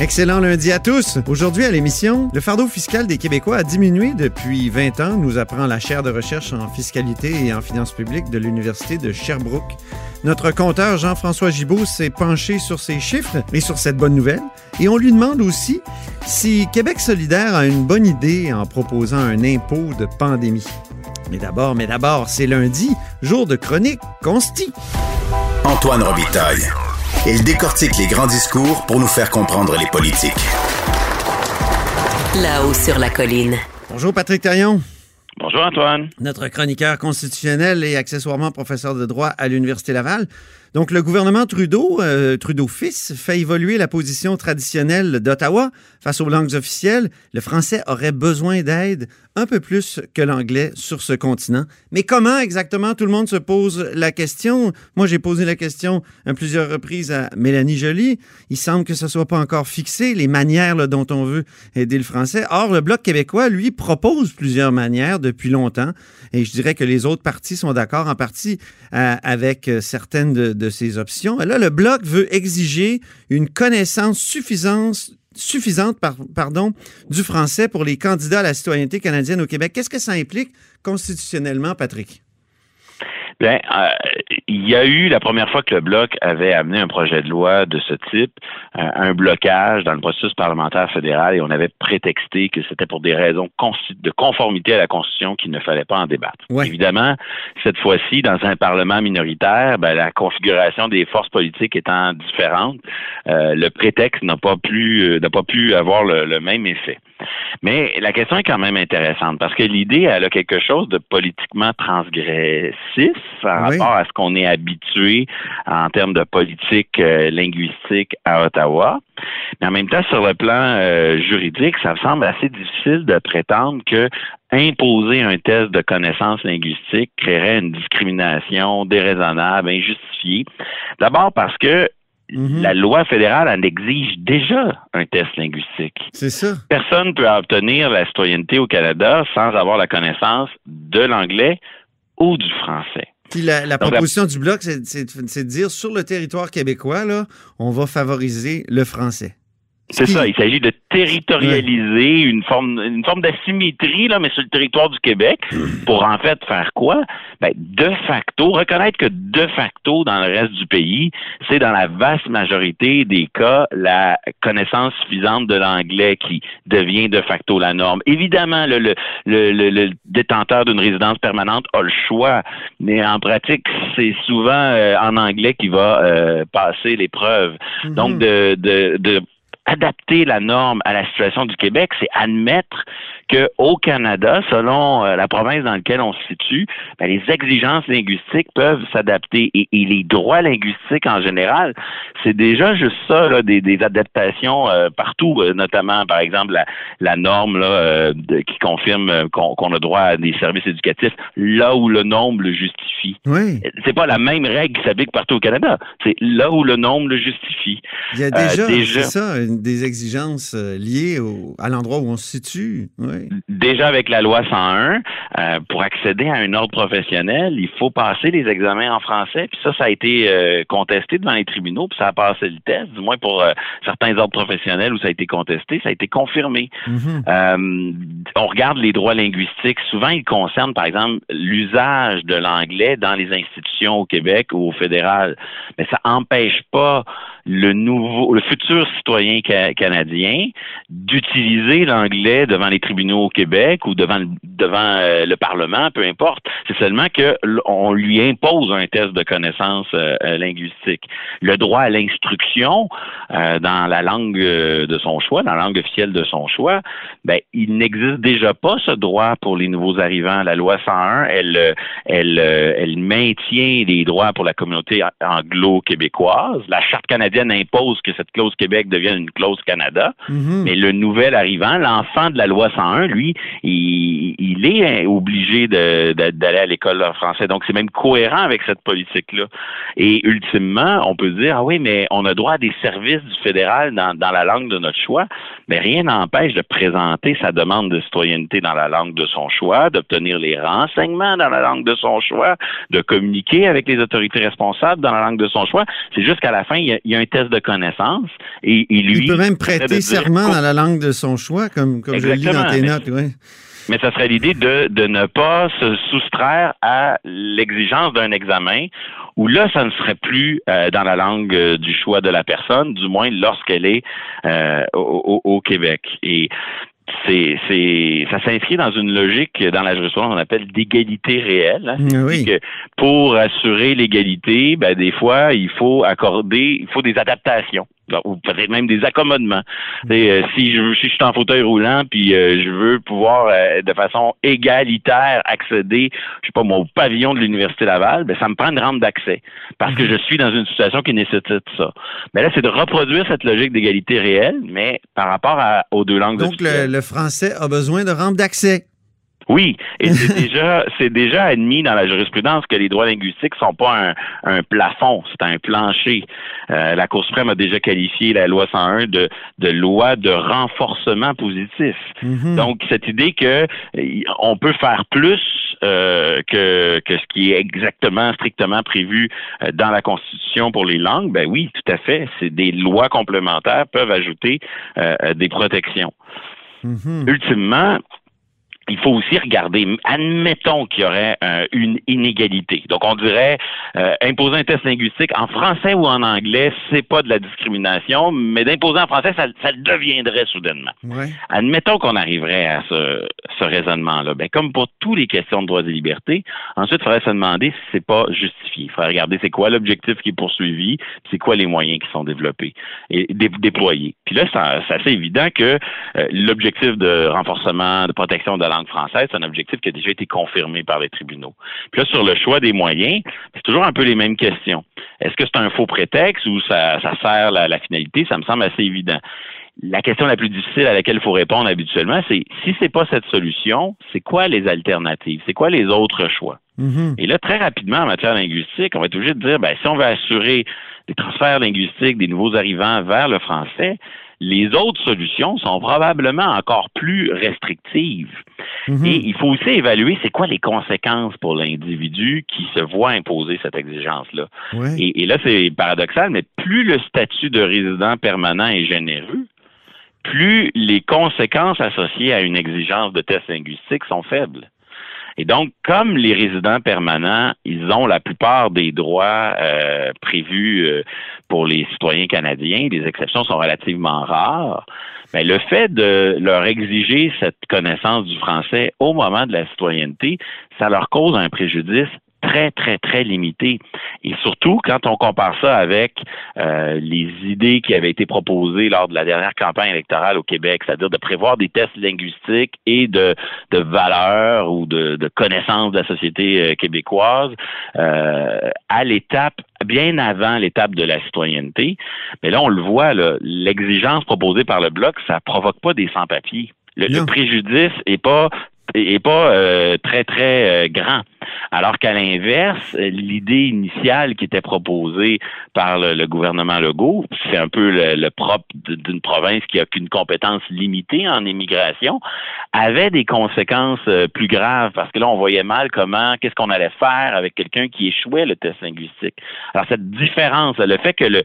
Excellent lundi à tous. Aujourd'hui à l'émission, le fardeau fiscal des Québécois a diminué depuis 20 ans, nous apprend la chaire de recherche en fiscalité et en finances publiques de l'Université de Sherbrooke. Notre compteur Jean-François Gibault s'est penché sur ces chiffres et sur cette bonne nouvelle. Et on lui demande aussi si Québec solidaire a une bonne idée en proposant un impôt de pandémie. Mais d'abord, mais d'abord, c'est lundi, jour de chronique consti. Antoine Robitaille. Il décortique les grands discours pour nous faire comprendre les politiques. Là-haut sur la colline. Bonjour Patrick Taillon. Bonjour Antoine. Notre chroniqueur constitutionnel et accessoirement professeur de droit à l'Université Laval. Donc, le gouvernement Trudeau, euh, Trudeau-Fils, fait évoluer la position traditionnelle d'Ottawa face aux langues officielles. Le français aurait besoin d'aide un peu plus que l'anglais sur ce continent. Mais comment exactement tout le monde se pose la question? Moi, j'ai posé la question à plusieurs reprises à Mélanie Joly. Il semble que ce soit pas encore fixé, les manières dont on veut aider le français. Or, le Bloc québécois, lui, propose plusieurs manières depuis longtemps. Et je dirais que les autres partis sont d'accord en partie euh, avec euh, certaines de ces options. Là, le Bloc veut exiger une connaissance suffisante suffisante par, pardon, du français pour les candidats à la citoyenneté canadienne au Québec. Qu'est-ce que ça implique constitutionnellement, Patrick? Bien, euh, il y a eu la première fois que le Bloc avait amené un projet de loi de ce type, euh, un blocage dans le processus parlementaire fédéral et on avait prétexté que c'était pour des raisons de conformité à la Constitution qu'il ne fallait pas en débattre. Ouais. Évidemment, cette fois-ci, dans un Parlement minoritaire, ben, la configuration des forces politiques étant différente, euh, le prétexte n'a pas pu n'a pas pu avoir le, le même effet. Mais la question est quand même intéressante parce que l'idée, elle a quelque chose de politiquement transgressif par Oui. rapport à ce qu'on est habitué en termes de politique euh, linguistique à Ottawa. Mais en même temps, sur le plan euh, juridique, ça me semble assez difficile de prétendre que imposer un test de connaissances linguistiques créerait une discrimination déraisonnable, injustifiée. D'abord parce que Mhm. la loi fédérale en exige déjà un test linguistique. C'est ça. Personne ne peut obtenir la citoyenneté au Canada sans avoir la connaissance de l'anglais ou du français. Puis la, la Donc, proposition du Bloc, c'est de dire sur le territoire québécois, là, on va favoriser le français. C'est ça, il s'agit de territorialiser une forme une forme d'asymétrie là mais sur le territoire du Québec pour en fait faire quoi? Ben, de facto reconnaître que de facto dans le reste du pays, c'est dans la vaste majorité des cas la connaissance suffisante de l'anglais qui devient de facto la norme. Évidemment le le, le, le- le détenteur d'une résidence permanente a le choix, mais en pratique, c'est souvent euh, en anglais qu'il va euh, passer l'épreuve. Mhm. Donc, de, de, de adapter la norme à la situation du Québec, c'est admettre que au Canada, selon euh, la province dans laquelle on se situe, ben, les exigences linguistiques peuvent s'adapter et, et les droits linguistiques en général, c'est déjà juste ça, là, des, des adaptations euh, partout, euh, notamment par exemple la, la norme là, euh, de- qui confirme qu'on qu'on a droit à des services éducatifs là où le nombre le justifie. Oui. C'est pas la même règle qui s'applique partout au Canada. C'est là où le nombre le justifie. Il y a Euh, déjà, ça, une- des exigences liées au- à l'endroit où on se situe. Oui. Déjà avec la loi 101, euh, pour accéder à un ordre professionnel, il faut passer les examens en français. Puis ça, ça a été euh, contesté devant les tribunaux, puis ça a passé le test, du moins pour euh, certains ordres professionnels où ça a été contesté, ça a été confirmé. Mhm. On regarde les droits linguistiques. Souvent, ils concernent, par exemple, l'usage de l'anglais dans les institutions au Québec ou au fédéral. Mais ça empêche pas le nouveau, le futur citoyen ca- canadien d'utiliser l'anglais devant les tribunaux au Québec ou devant devant euh, le Parlement, peu importe. C'est seulement que on lui impose un test de connaissance euh, euh, linguistique. Le droit à l'instruction euh, dans la langue euh, de son choix, dans la langue officielle de son choix, ben il n'existe déjà pas ce droit pour les nouveaux arrivants. La loi 101, elle, elle, elle maintient les droits pour la communauté anglo-québécoise. La charte canadienne canadienne impose que cette clause Québec devienne une clause Canada. Mhm. Mais le nouvel arrivant, l'enfant de la loi 101, lui, il, il est obligé de- de- d'aller à l'école français. Donc, c'est même cohérent avec cette politique-là. Et ultimement, on peut dire, ah oui, mais on a droit à des services du fédéral dans, dans la langue de notre choix. Mais rien n'empêche de présenter sa demande de citoyenneté dans la langue de son choix, d'obtenir les renseignements dans la langue de son choix, de communiquer avec les autorités responsables dans la langue de son choix. C'est juste qu'à la fin, il y, a, il y a un test de connaissance et, et lui... Il peut même prêter serment dans la langue de son choix, comme, comme je le lis dans tes notes. Oui. Mais ça serait l'idée de, de ne pas se soustraire à l'exigence d'un examen où là, ça ne serait plus euh, dans la langue euh, du choix de la personne, du moins lorsqu'elle est euh, au, au- au Québec. Et c'est, c'est, ça s'inscrit dans une logique dans la jurisprudence qu'on appelle d'égalité réelle. hein. Oui. que pour assurer l'égalité, ben, des fois, il faut accorder, il faut des adaptations. Ou peut-être même des accommodements. Euh, si je si je suis en fauteuil roulant puis euh, je veux pouvoir euh, de façon égalitaire accéder, je sais pas moi, au pavillon de l'Université Laval, ben ça me prend une rampe d'accès. Parce que je suis dans une situation qui nécessite ça. Mais là, c'est de reproduire cette logique d'égalité réelle, mais par rapport à- aux deux langues Donc, le, le français a besoin de rampe d'accès. Oui, et c'est déjà c'est déjà admis dans la jurisprudence que les droits linguistiques sont pas un, un plafond, c'est un plancher. Euh, la Cour suprême a déjà qualifié la loi 101 de, de loi de renforcement positif. Mhm. Donc cette idée que euh, on peut faire plus euh, que, que ce qui est exactement strictement prévu dans la Constitution pour les langues, ben oui, tout à fait. C'est des lois complémentaires peuvent ajouter euh, des protections Mhm. ultimement, il faut aussi regarder, admettons qu'il y aurait euh, une inégalité. Donc, on dirait, euh, imposer un test linguistique en français ou en anglais, c'est pas de la discrimination, mais d'imposer en français, ça, ça le deviendrait soudainement. Ouais. Admettons qu'on arriverait à ce, ce raisonnement-là. Ben, comme pour toutes les questions de droits et libertés, ensuite, il faudrait se demander si c'est pas justifié. Il faudrait regarder c'est quoi l'objectif qui est poursuivi, c'est quoi les moyens qui sont développés et dé- déployés. Puis là, c'est c'est assez évident que euh, l'objectif de renforcement, de protection de la langue française, c'est un objectif qui a déjà été confirmé par les tribunaux. Puis là, sur le choix des moyens, c'est toujours un peu les mêmes questions. Est-ce que c'est un faux prétexte ou ça, ça sert la, la finalité? Ça me semble assez évident. La question la plus difficile à laquelle il faut répondre habituellement, c'est si c'est pas cette solution, c'est quoi les alternatives? C'est quoi les autres choix? Mhm. Et là, très rapidement, en matière linguistique, on va être obligé de dire, ben, si on veut assurer des transferts linguistiques des nouveaux arrivants vers le français, les autres solutions sont probablement encore plus restrictives. Mhm. Et il faut aussi évaluer c'est quoi les conséquences pour l'individu qui se voit imposer cette exigence-là. Et là, c'est paradoxal, mais plus le statut de résident permanent est généreux, plus les conséquences associées à une exigence de test linguistique sont faibles. Et donc, comme les résidents permanents, ils ont la plupart des droits euh, prévus euh, pour les citoyens canadiens, les exceptions sont relativement rares, mais le fait de leur exiger cette connaissance du français au moment de la citoyenneté, ça leur cause un préjudice très, très, très limité. Et surtout, quand on compare ça avec euh, les idées qui avaient été proposées lors de la dernière campagne électorale au Québec, c'est-à-dire de prévoir des tests linguistiques et de, de valeurs ou de, de connaissances de la société euh, québécoise euh, à l'étape bien avant l'étape de la citoyenneté. Mais là, on le voit, l'exigence proposée par le Bloc, ça provoque pas des sans-papiers. Le, préjudice est pas est pas euh, très très euh, grand. Alors qu'à l'inverse, l'idée initiale qui était proposée par le, gouvernement Legault, c'est un peu le, propre d'une province qui a qu'une compétence limitée en immigration, avait des conséquences euh, plus graves parce que là, on voyait mal comment, qu'est-ce qu'on allait faire avec quelqu'un qui échouait le test linguistique. Alors cette différence, le fait que le,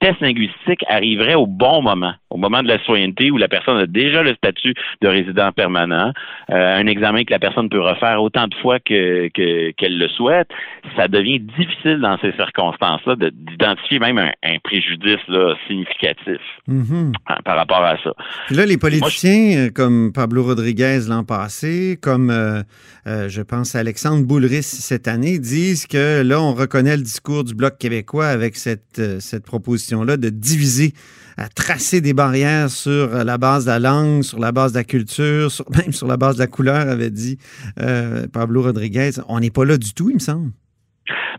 test linguistique arriverait au bon moment, au moment de la citoyenneté où la personne a déjà le statut de résident permanent, euh, un examen que la personne peut refaire autant de fois que que- qu'elle le souhaite, ça devient difficile dans ces circonstances-là de- d'identifier même un, un préjudice là, significatif Mhm. hein, par rapport à ça. Puis là, les politiciens euh, comme Pablo Rodriguez l'an passé, comme euh, euh, je pense Alexandre Boulris cette année, disent que là, on reconnaît le discours du Bloc québécois avec cette, euh, cette proposition-là de diviser, à tracer des barrières sur la base de la langue, sur la base de la culture, sur, même sur la base de la couleur, avait dit euh, Pablo Rodriguez. On n'est pas là du tout, il me semble.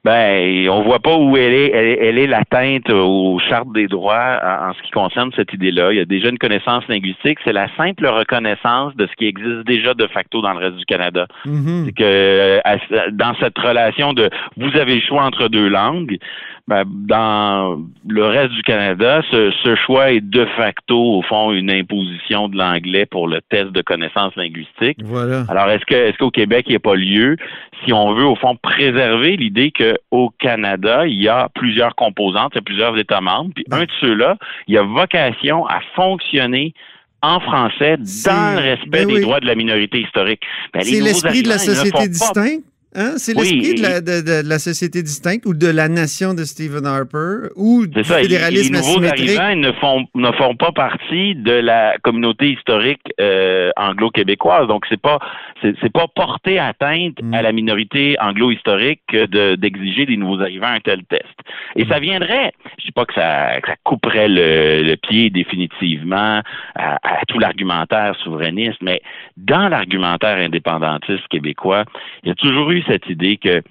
Ben, on voit pas où elle est, elle, est l'atteinte aux chartes des droits en, ce qui concerne cette idée-là. Il y a déjà une connaissance linguistique. C'est la simple reconnaissance de ce qui existe déjà de facto dans le reste du Canada. Mhm. C'est que dans cette relation de vous avez le choix entre deux langues, ben, dans le reste du Canada, ce, choix est de facto, au fond, une imposition de l'anglais pour le test de connaissances linguistiques. Voilà. Alors, est-ce que est-ce qu'au Québec, il n'y a pas lieu, si on veut, au fond, préserver l'idée qu'au Canada, il y a plusieurs composantes, il y a plusieurs États membres, puis un de ceux-là, il a vocation à fonctionner en français dans le respect ben des droits de la minorité historique. Ben, c'est l'esprit de la société distincte. Hein? C'est l'esprit de, la, de, la société distincte ou de la nation de Stephen Harper ou du fédéralisme les nouveaux arrivants ne font, ne font pas partie de la communauté historique euh, anglo-québécoise. Donc, c'est pas c'est pas porter atteinte à la minorité anglo-historique de, d'exiger des nouveaux arrivants un tel test. Et ça viendrait, je dis pas que ça, que ça couperait le, le, pied définitivement à, à tout l'argumentaire souverainiste, mais dans l'argumentaire indépendantiste québécois, il y a toujours eu cette idée que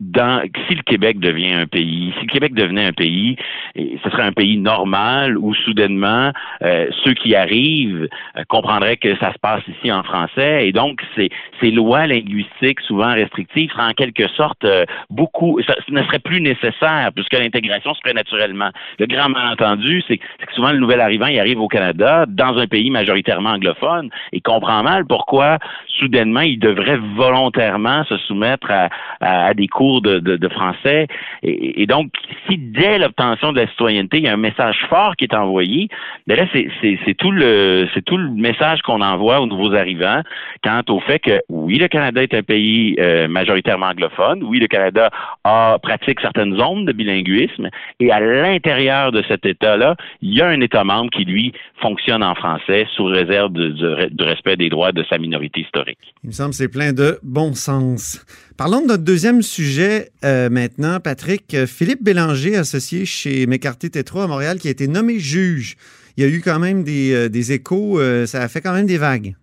dans, si le Québec devient un pays, si le Québec devenait un pays, ce serait un pays normal où soudainement euh, ceux qui arrivent euh, comprendraient que ça se passe ici en français et donc ces, ces lois linguistiques souvent restrictives seraient en quelque sorte euh, beaucoup, ça, ne serait plus nécessaire puisque l'intégration se ferait naturellement. Le grand malentendu, c'est que souvent le nouvel arrivant il arrive au Canada dans un pays majoritairement anglophone et comprend mal pourquoi soudainement il devrait volontairement se soumettre à, à des cours de, français. Et, donc, si dès l'obtention de la citoyenneté, il y a un message fort qui est envoyé, ben là, c'est tout le c'est tout le message qu'on envoie aux nouveaux arrivants quant au fait que oui, le Canada est un pays euh, majoritairement anglophone, oui, le Canada a pratique certaines zones de bilinguisme, et à l'intérieur de cet État-là, il y a un État membre qui, lui, fonctionne en français sous réserve du respect des droits de sa minorité historique. Il me semble que c'est plein de bon sens. Parlons de notre deuxième sujet euh, maintenant, Patrick. Philippe Bélanger, associé chez McCarthy Tétra à Montréal, qui a été nommé juge. Il y a eu quand même des, euh, des échos, euh, ça a fait quand même des vagues.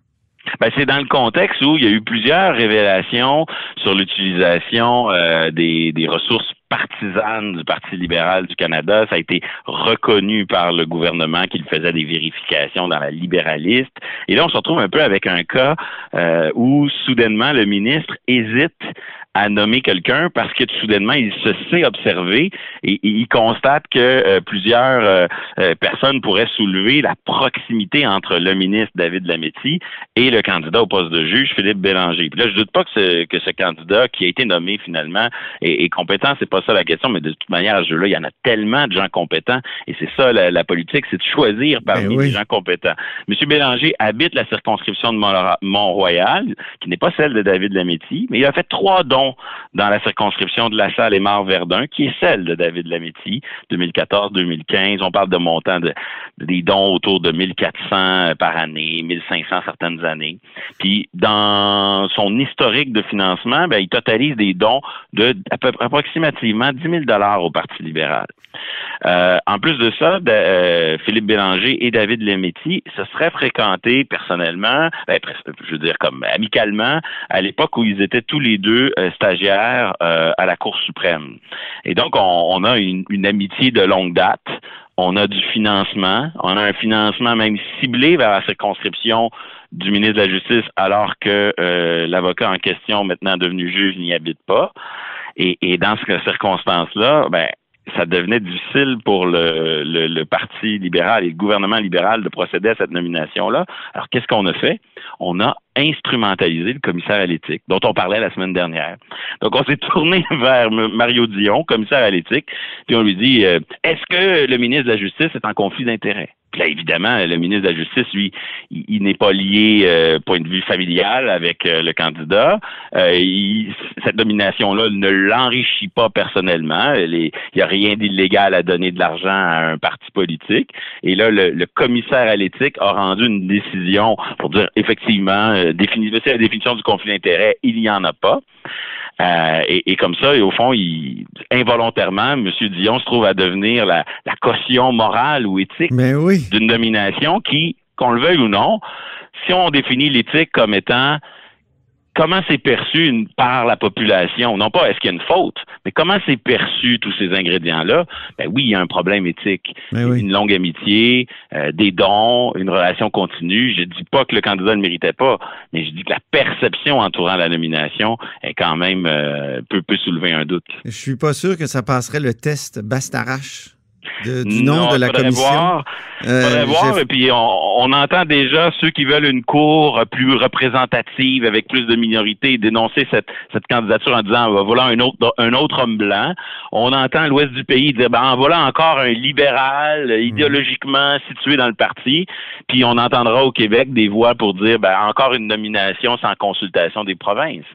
Ben, c'est dans le contexte où il y a eu plusieurs révélations sur l'utilisation des, des ressources partisanes du Parti libéral du Canada. Ça a été reconnu par le gouvernement qu'il faisait des vérifications dans la libéraliste. Et là, on se retrouve un peu avec un cas euh, où soudainement le ministre hésite à nommer quelqu'un parce que soudainement il se sait observé et, il constate que euh, plusieurs euh, euh, personnes pourraient soulever la proximité entre le ministre David Lametti et le candidat au poste de juge Philippe Bélanger. Puis là, je doute pas que ce, que ce candidat qui a été nommé finalement est, est compétent, c'est pas ça la question, mais de toute manière, à ce jeu-là, il y en a tellement de gens compétents et c'est ça la, politique, c'est de choisir parmi ben les gens compétents. Monsieur Bélanger habite la circonscription de Mont-Royal, qui n'est pas celle de David Lametti, mais il a fait trois dons dans la circonscription de La Salle et Mar-Verdun, qui est celle de David Lametti, 2014-2015. On parle de montants de, des dons autour de 1400 par année, 1500 certaines années. Puis, dans son historique de financement, ben, il totalise des dons de à peu, approximativement 10 000 au Parti libéral. Euh, en plus de ça, euh, Philippe Bélanger et David Lemetti se seraient fréquentés personnellement, ben, je veux dire comme amicalement, à l'époque où ils étaient tous les deux euh, stagiaires à la Cour suprême. Et donc, on, a une, amitié de longue date. On a du financement. On a un financement même ciblé vers la circonscription du ministre de la Justice, alors que l'avocat en question, maintenant devenu juge, n'y habite pas. Et, et dans ces circonstances-là, ben, ça devenait difficile pour le, le, Parti libéral et le gouvernement libéral de procéder à cette nomination-là. Alors, qu'est-ce qu'on a fait? On a instrumentalisé le commissaire à l'éthique, dont on parlait la semaine dernière. Donc, on s'est tourné vers Mario Dion, commissaire à l'éthique, puis on lui dit, euh, est-ce que le ministre de la Justice est en conflit d'intérêts? là, évidemment, le ministre de la Justice, lui, il, n'est pas lié, euh, point de vue familial, avec euh, le candidat. Cette nomination-là ne l'enrichit pas personnellement. Il n'y a rien d'illégal à donner de l'argent à un parti politique. Et là, le, commissaire à l'éthique a rendu une décision pour dire, effectivement, euh, c'est la définition du conflit d'intérêt, il n'y en a pas. Euh, et, comme ça, et au fond, il, involontairement, M. Dion se trouve à devenir la, caution morale ou éthique d'une domination qui, qu'on le veuille ou non, si on définit l'éthique comme étant comment c'est perçu une- par la population? Non pas est-ce qu'il y a une faute, mais comment c'est perçu tous ces ingrédients-là? Ben oui, il y a un problème éthique. Oui. Une longue amitié, euh, des dons, une relation continue. Je dis pas que le candidat ne méritait pas, mais je dis que la perception entourant la nomination est quand même euh, peut, peut soulever un doute. Je suis pas sûr que ça passerait le test Bastarache de- du nom Non, de la commission? Voir, Euh, voir, et puis on, on entend déjà ceux qui veulent une cour plus représentative avec plus de minorités dénoncer cette, cette candidature en disant voilà un autre un autre homme blanc. On entend l'ouest du pays dire ben voilà encore un libéral euh, idéologiquement situé dans le parti. Puis on entendra au Québec des voix pour dire ben encore une nomination sans consultation des provinces.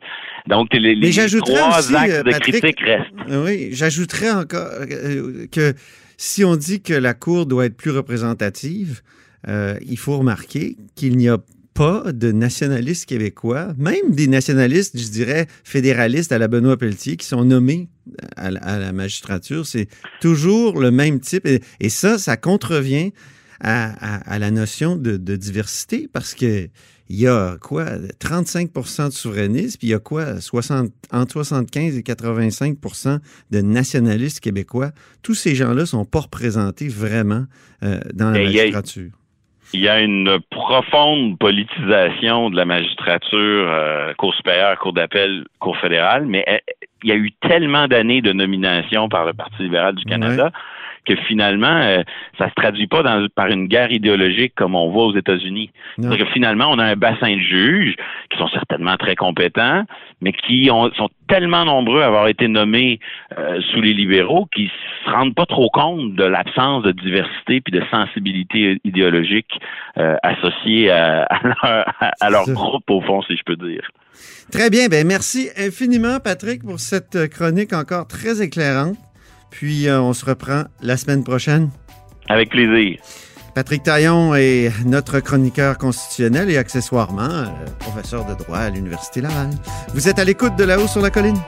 Donc les, trois aussi, axes euh, de Patrick, critique restent. Oui, j'ajouterais encore euh, que si on dit que la Cour doit être plus représentative, euh, il faut remarquer qu'il n'y a pas de nationalistes québécois, même des nationalistes, je dirais, fédéralistes à la Benoît Pelletier, qui sont nommés à la, magistrature. C'est toujours le même type. Et, ça, ça contrevient à, la notion de diversité parce que il y a quoi 35% de souverainistes, puis il y a quoi 60, entre 75 et 85% de nationalistes québécois? Tous ces gens-là sont pas représentés vraiment euh, dans la Et magistrature. Il y a une profonde politisation de la magistrature, euh, Cour supérieure, Cour d'appel, Cour fédérale, mais euh, il y a eu tellement d'années de nomination par le Parti libéral du Canada que finalement, euh, ça se traduit pas dans- par une guerre idéologique comme on voit aux États-Unis. C'est-à-dire que finalement, on a un bassin de juges qui sont certainement très compétents, mais qui ont- sont tellement nombreux à avoir été nommés euh, sous les libéraux qu'ils se rendent pas trop compte de l'absence de diversité puis de sensibilité idéologique euh, associée à, à leur, à leur groupe, au fond, si je peux dire. Très bien. Ben merci infiniment, Patrick, pour cette chronique encore très éclairante. Puis euh, on se reprend la semaine prochaine. Avec plaisir. Patrick Taillon est notre chroniqueur constitutionnel et accessoirement euh, professeur de droit à l'Université Laval. Vous êtes à l'écoute de là-haut sur la colline?